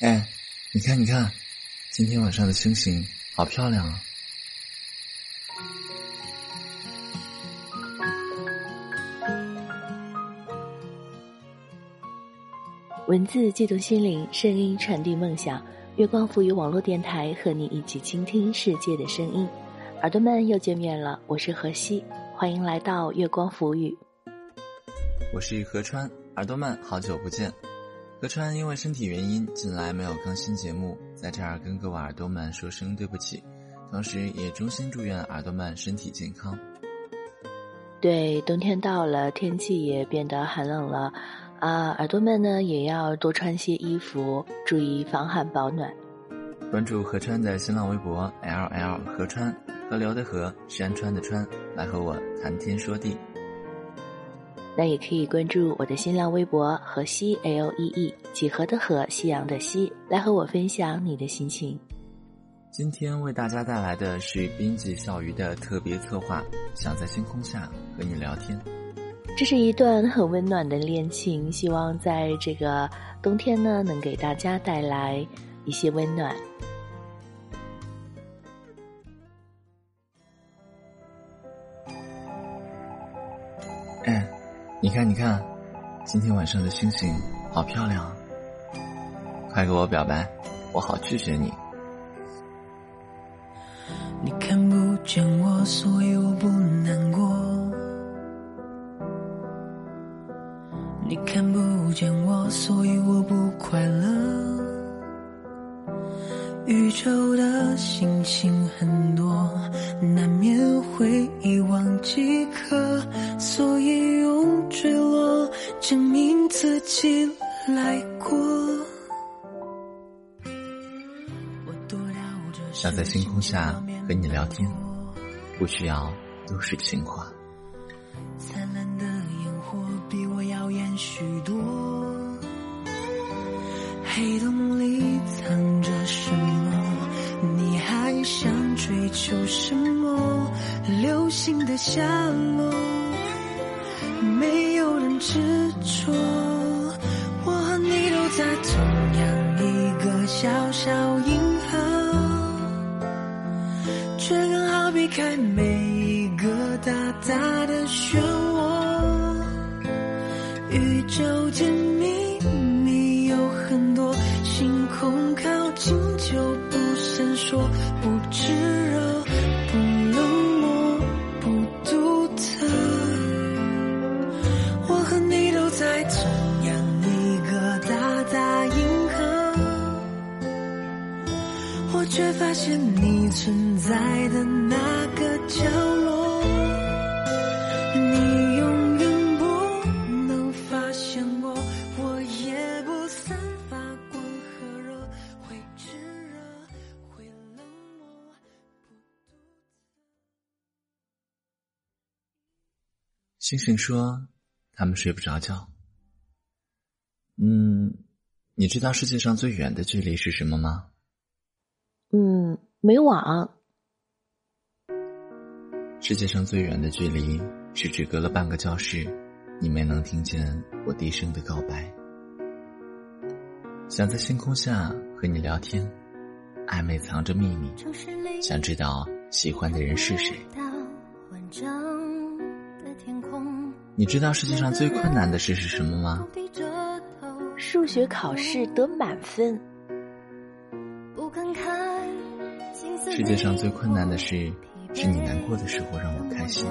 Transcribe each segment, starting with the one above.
哎，你看，你看，今天晚上的星星好漂亮啊！文字悸动心灵，声音传递梦想。月光赋予网络电台，和你一起倾听世界的声音。耳朵们又见面了，我是何西，欢迎来到月光浮语。我是何川，耳朵们好久不见。何川因为身体原因，近来没有更新节目，在这儿跟各位耳朵们说声对不起，同时也衷心祝愿耳朵们身体健康。对，冬天到了，天气也变得寒冷了。啊，耳朵们呢也要多穿些衣服，注意防寒保暖。关注何川的新浪微博 L L 何川，河流的河，山川的川，来和我谈天说地。那也可以关注我的新浪微博河西 L E E 几何的河，夕阳的西，来和我分享你的心情。今天为大家带来的是编辑笑鱼的特别策划，想在星空下和你聊天。这是一段很温暖的恋情，希望在这个冬天呢，能给大家带来一些温暖。你看，你看，今天晚上的星星好漂亮啊！快给我表白，我好拒绝你。你看不见我，所以我不难过。你看不见我，所以我不快乐。宇宙的星星很多，难免会遗忘几颗，所以用坠落证明自己来过。想在星空下和你聊天，不需要都市情话。灿烂的烟火比我耀眼许多黑洞里藏着什么？有什么？流星的下落，没有人执着。我和你都在同样一个小小银河，却刚好避开每一个大大的漩我却发现你存在的那个角落你永远不能发现我我也不散发光和热会炙热会冷漠星星说他们睡不着觉。嗯你知道世界上最远的距离是什么吗？嗯，没网。世界上最远的距离是只隔了半个教室，你没能听见我低声的告白。想在星空下和你聊天，暧昧藏着秘密，想知道喜欢的人是谁。你知道世界上最困难的事是什么吗？数学考试得满分。世界上最困难的事是你难过的时候让我开心。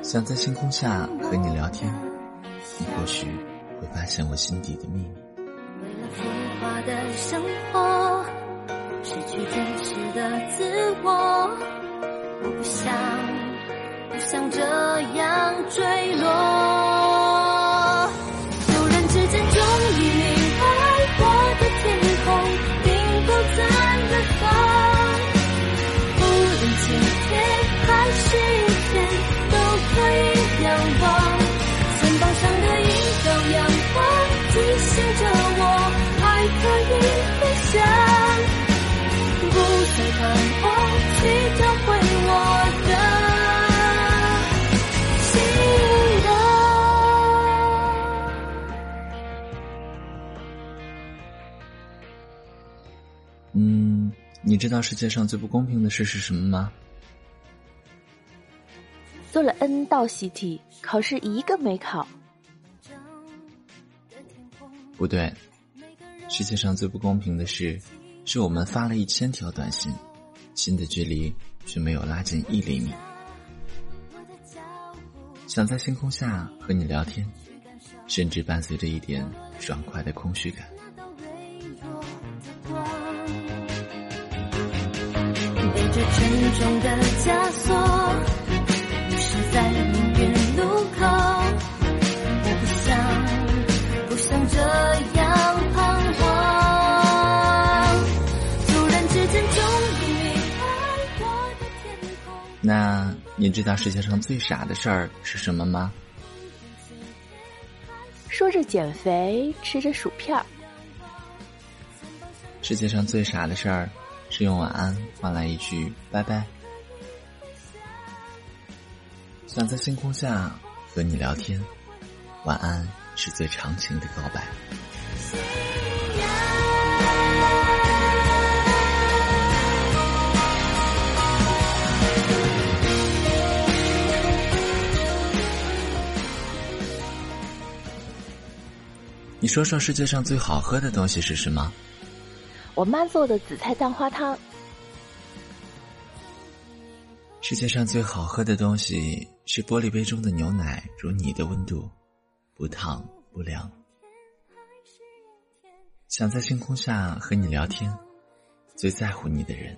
想在星空下和你聊天，你或许会发现我心底的秘密。为了浮华的生活，失去真实的自我，我不想。不想这样坠落。你知道世界上最不公平的事是什么吗？做了 N 道习题，考试一个没考。不对，世界上最不公平的事，是我们发了一千条短信，心的距离却没有拉近一厘米。想在星空下和你聊天，甚至伴随着一点爽快的空虚感。沉重的枷锁，是在命运路口。我不想，不想这样彷徨。突然之间，终于明白我的天空。那你知道世界上最傻的事儿是什么吗？说着减肥，吃着薯片儿。世界上最傻的事儿，是用晚安换来一句拜拜。想在星空下和你聊天，晚安是最长情的告白。你说说世界上最好喝的东西是什么？我妈做的紫菜蛋花汤。世界上最好喝的东西是玻璃杯中的牛奶，如你的温度，不烫不凉。想在星空下和你聊天，最在乎你的人，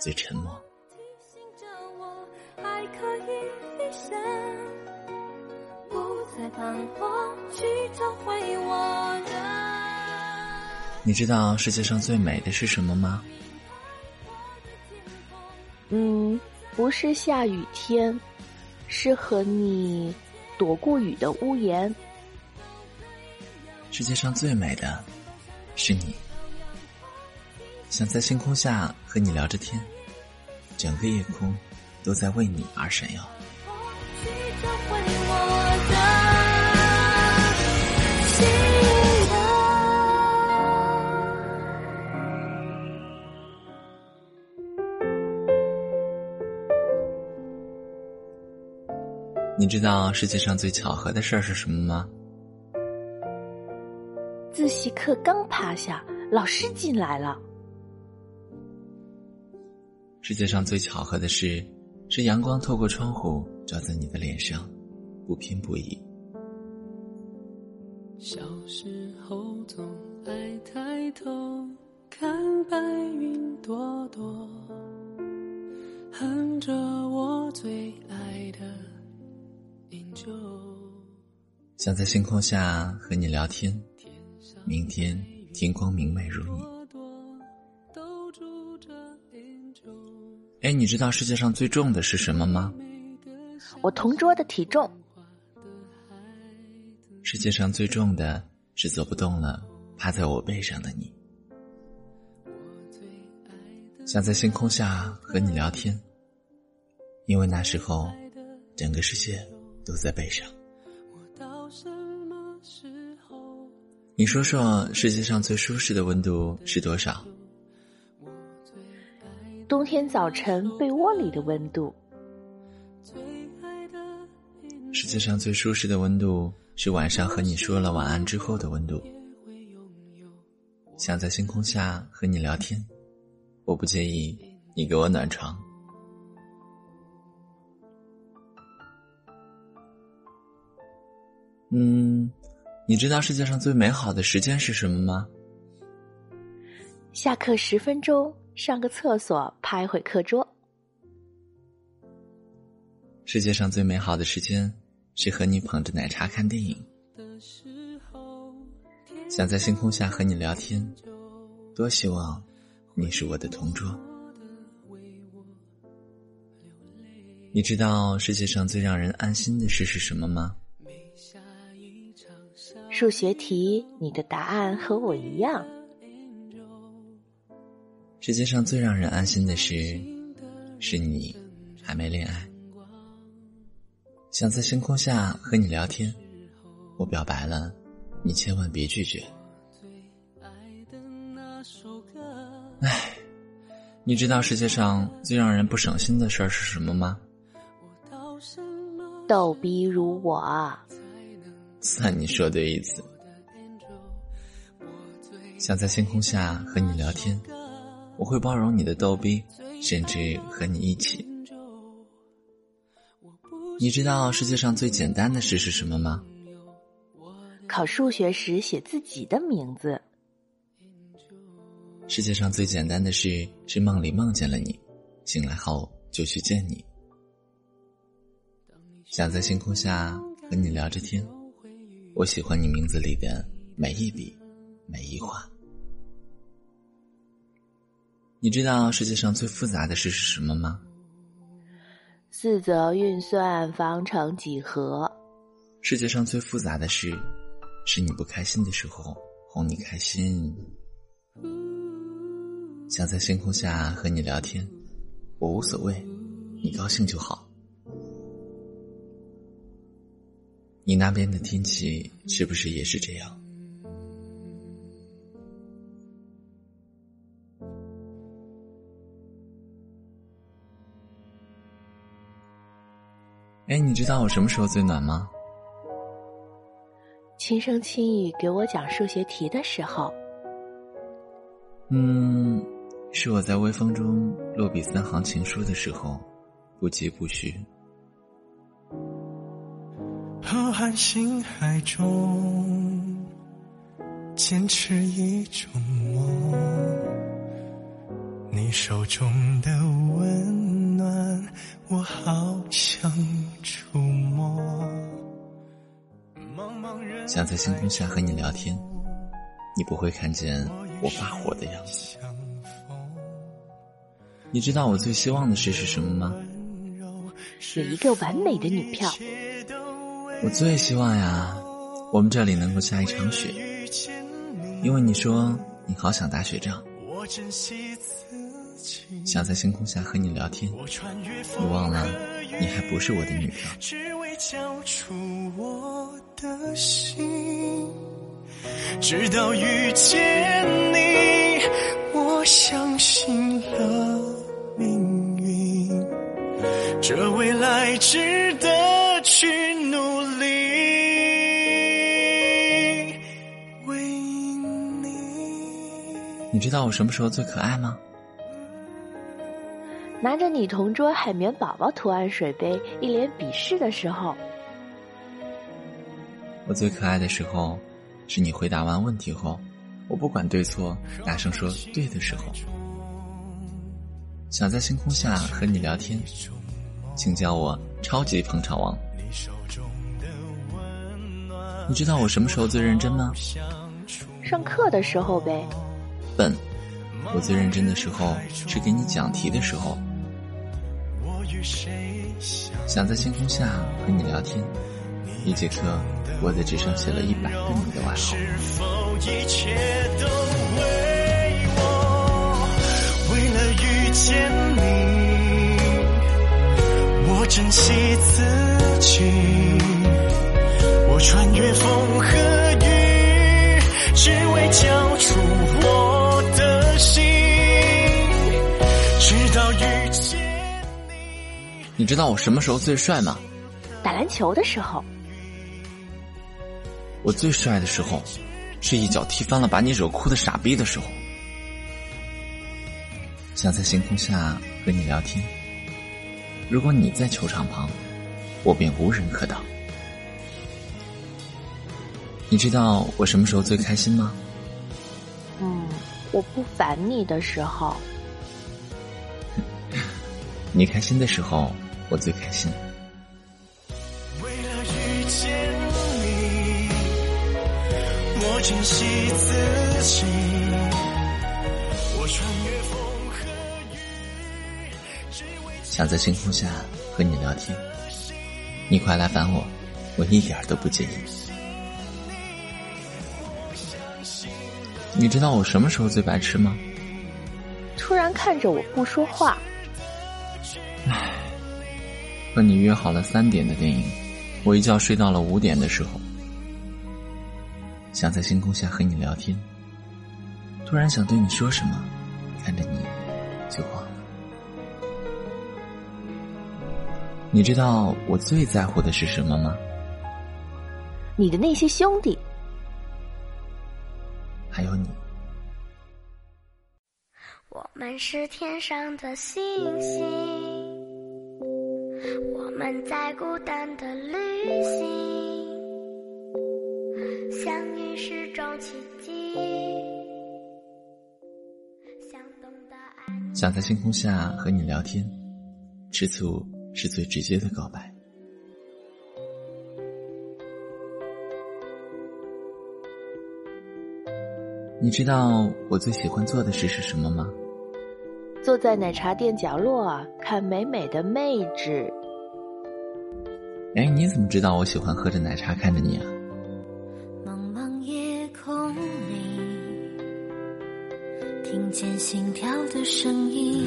最沉默。提醒着我还可以一生，不再彷徨，去找回我的。你知道世界上最美的是什么吗？嗯，不是下雨天，是和你躲过雨的屋檐。世界上最美的，是你。想在星空下和你聊着天，整个夜空都在为你而闪耀。知道世界上最巧合的事儿是什么吗？自习课刚趴下，老师进来了。世界上最巧合的事，是阳光透过窗户照在你的脸上，不偏不倚。小时候总爱抬头看白云朵朵，哼着我最爱的。想在星空下和你聊天，明天天光明媚如你。哎，你知道世界上最重的是什么吗？我同桌的体重，世界上最重的是走不动了，趴在我背上的你。想在星空下和你聊天，因为那时候整个世界都在背上。到什么时候？你说说，世界上最舒适的温度是多少？冬天早晨被窝里的温度。世界上最舒适的温度是晚上和你说了晚安之后的温度。想在星空下和你聊天，我不介意你给我暖床。嗯，你知道世界上最美好的时间是什么吗？下课十分钟，上个厕所，趴一会课桌。世界上最美好的时间是和你捧着奶茶看电影。想在星空下和你聊天，多希望你是我的同桌。你知道世界上最让人安心的事是什么吗？数学题，你的答案和我一样。世界上最让人安心的事，是你还没恋爱。想在星空下和你聊天，我表白了，你千万别拒绝。唉，你知道世界上最让人不省心的事儿是什么吗？逗逼如我，算你说对一次。想在星空下和你聊天，我会包容你的逗逼，甚至和你一起。你知道世界上最简单的事是什么吗？考数学时写自己的名字。世界上最简单的事是梦里梦见了你，醒来后就去见你。想在星空下和你聊着天，我喜欢你名字里的每一笔，每一画。你知道世界上最复杂的事是什么吗？四则运算方程几何。世界上最复杂的事，是你不开心的时候哄你开心。想在星空下和你聊天，我无所谓，你高兴就好。你那边的天气是不是也是这样？哎，你知道我什么时候最暖吗？轻声轻语给我讲数学题的时候。嗯。是我在微风中落笔三行情书的时候，不疾不徐。浩瀚星海中，坚持一种梦。你手中的温暖，我好想触摸。想在星空下和你聊天，你不会看见我发火的样子。你知道我最希望的事是什么吗？有一个完美的女票。我最希望呀，我们这里能够下一场雪，因为你说你好想打雪仗，想在星空下和你聊天。你忘了，你还不是我的女票。直到遇见你，我相信了。命运，这未来值得去你知道我什么时候最可爱吗？拿着你同桌海绵宝宝图案水杯，一脸鄙视的时候。我最可爱的时候，是你回答完问题后，我不管对错，大声说对的时候。想在星空下和你聊天，请叫我超级捧场王。你知道我什么时候最认真吗？上课的时候呗。笨，我最认真的时候是给你讲题的时候。想在星空下和你聊天，一节课我在纸上写了一百个你的外号。见你，我珍惜自己。我穿越风和雨，只为交出我你。知道我什么时候最帅吗？打篮球的时候。我最帅的时候，是一脚踢翻了把你惹哭的傻逼的时候。想在星空下和你聊天。如果你在球场旁，我便无人可挡。你知道我什么时候最开心吗？嗯，我不烦你的时候。你开心的时候，我最开心。为了遇见你，我珍惜自己，我穿越风和雨。想在星空下和你聊天，你快来烦我，我一点都不介意。你知道我什么时候最白痴吗？突然看着我不说话。唉，和你约好了三点的电影，我一觉睡到了五点的时候。想在星空下和你聊天，突然想对你说什么，看着你，就忘了。你知道我最在乎的是什么吗？你的那些兄弟，还有你。我们是天上的星星，我们在孤单的旅行，相遇是种奇迹。想懂得爱。想在星空下和你聊天，吃醋是最直接的告白。你知道我最喜欢做的事是什么吗？坐在奶茶店角落看美美的妹纸。哎，你怎么知道我喜欢喝着奶茶看着你啊？茫茫夜空里，听见心跳的声音。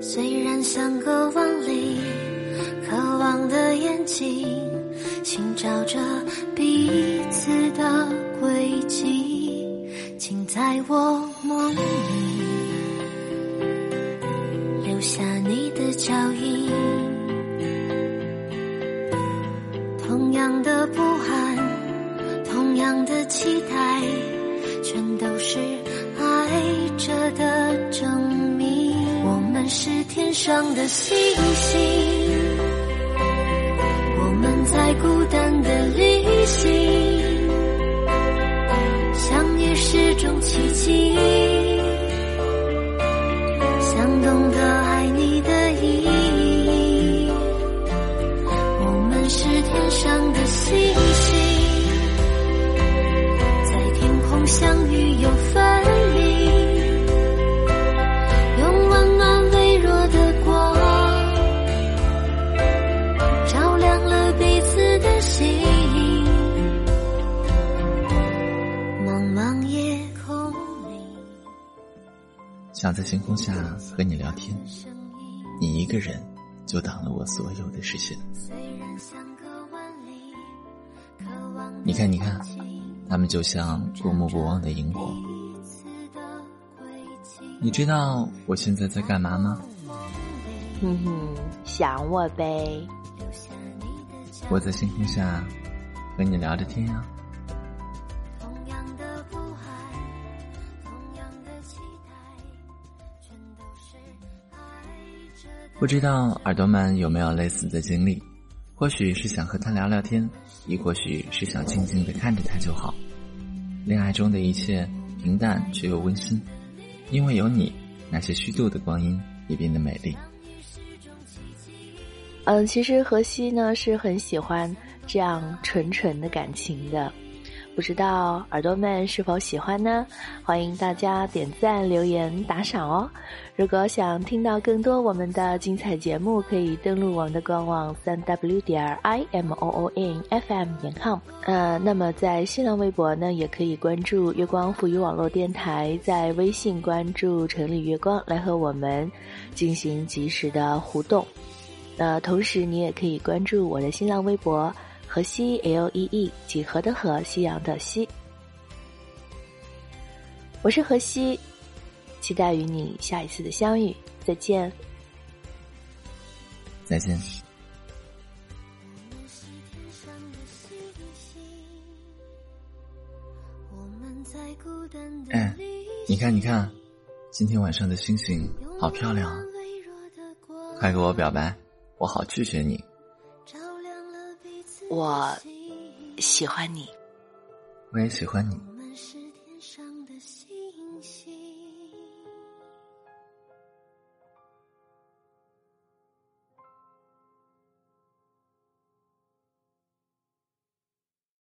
虽然相隔万里，渴望的眼睛寻找着彼此的轨迹，请在我梦里同样的不安，同样的期待，全都是爱着的证明。我们是天上的星星，我们在孤单的旅行，相遇是种奇迹。想在星空下和你聊天，你一个人就挡了我所有的视线。你看，你看，他们就像过目不忘的萤火。你知道我现在在干嘛吗？哼哼，想我呗。我在星空下和你聊着天呀、同不知道耳朵们有没有类似的经历？或许是想和他聊聊天，亦或许是想静静的看着他就好。恋爱中的一切平淡却又温馨，因为有你，那些虚度的光阴也变得美丽。嗯，其实荷西呢是很喜欢这样纯纯的感情的，不知道耳朵们是否喜欢呢？欢迎大家点赞、留言、打赏哦！如果想听到更多我们的精彩节目，可以登录我们的官网三 w 点 i m o o n f m 点 com。呃，那么在新浪微博呢，也可以关注月光赋予网络电台，在微信关注城里月光，来和我们进行及时的互动。那同时，你也可以关注我的新浪微博“河西 L E E” 几何的河，夕阳的西。我是河西，期待与你下一次的相遇，再见。再见。我们是天上的星星，我们在孤单的哎你看，你看，今天晚上的星星好漂亮啊！微弱的光，快给我表白，我好拒绝你。我喜欢你。我也喜欢你。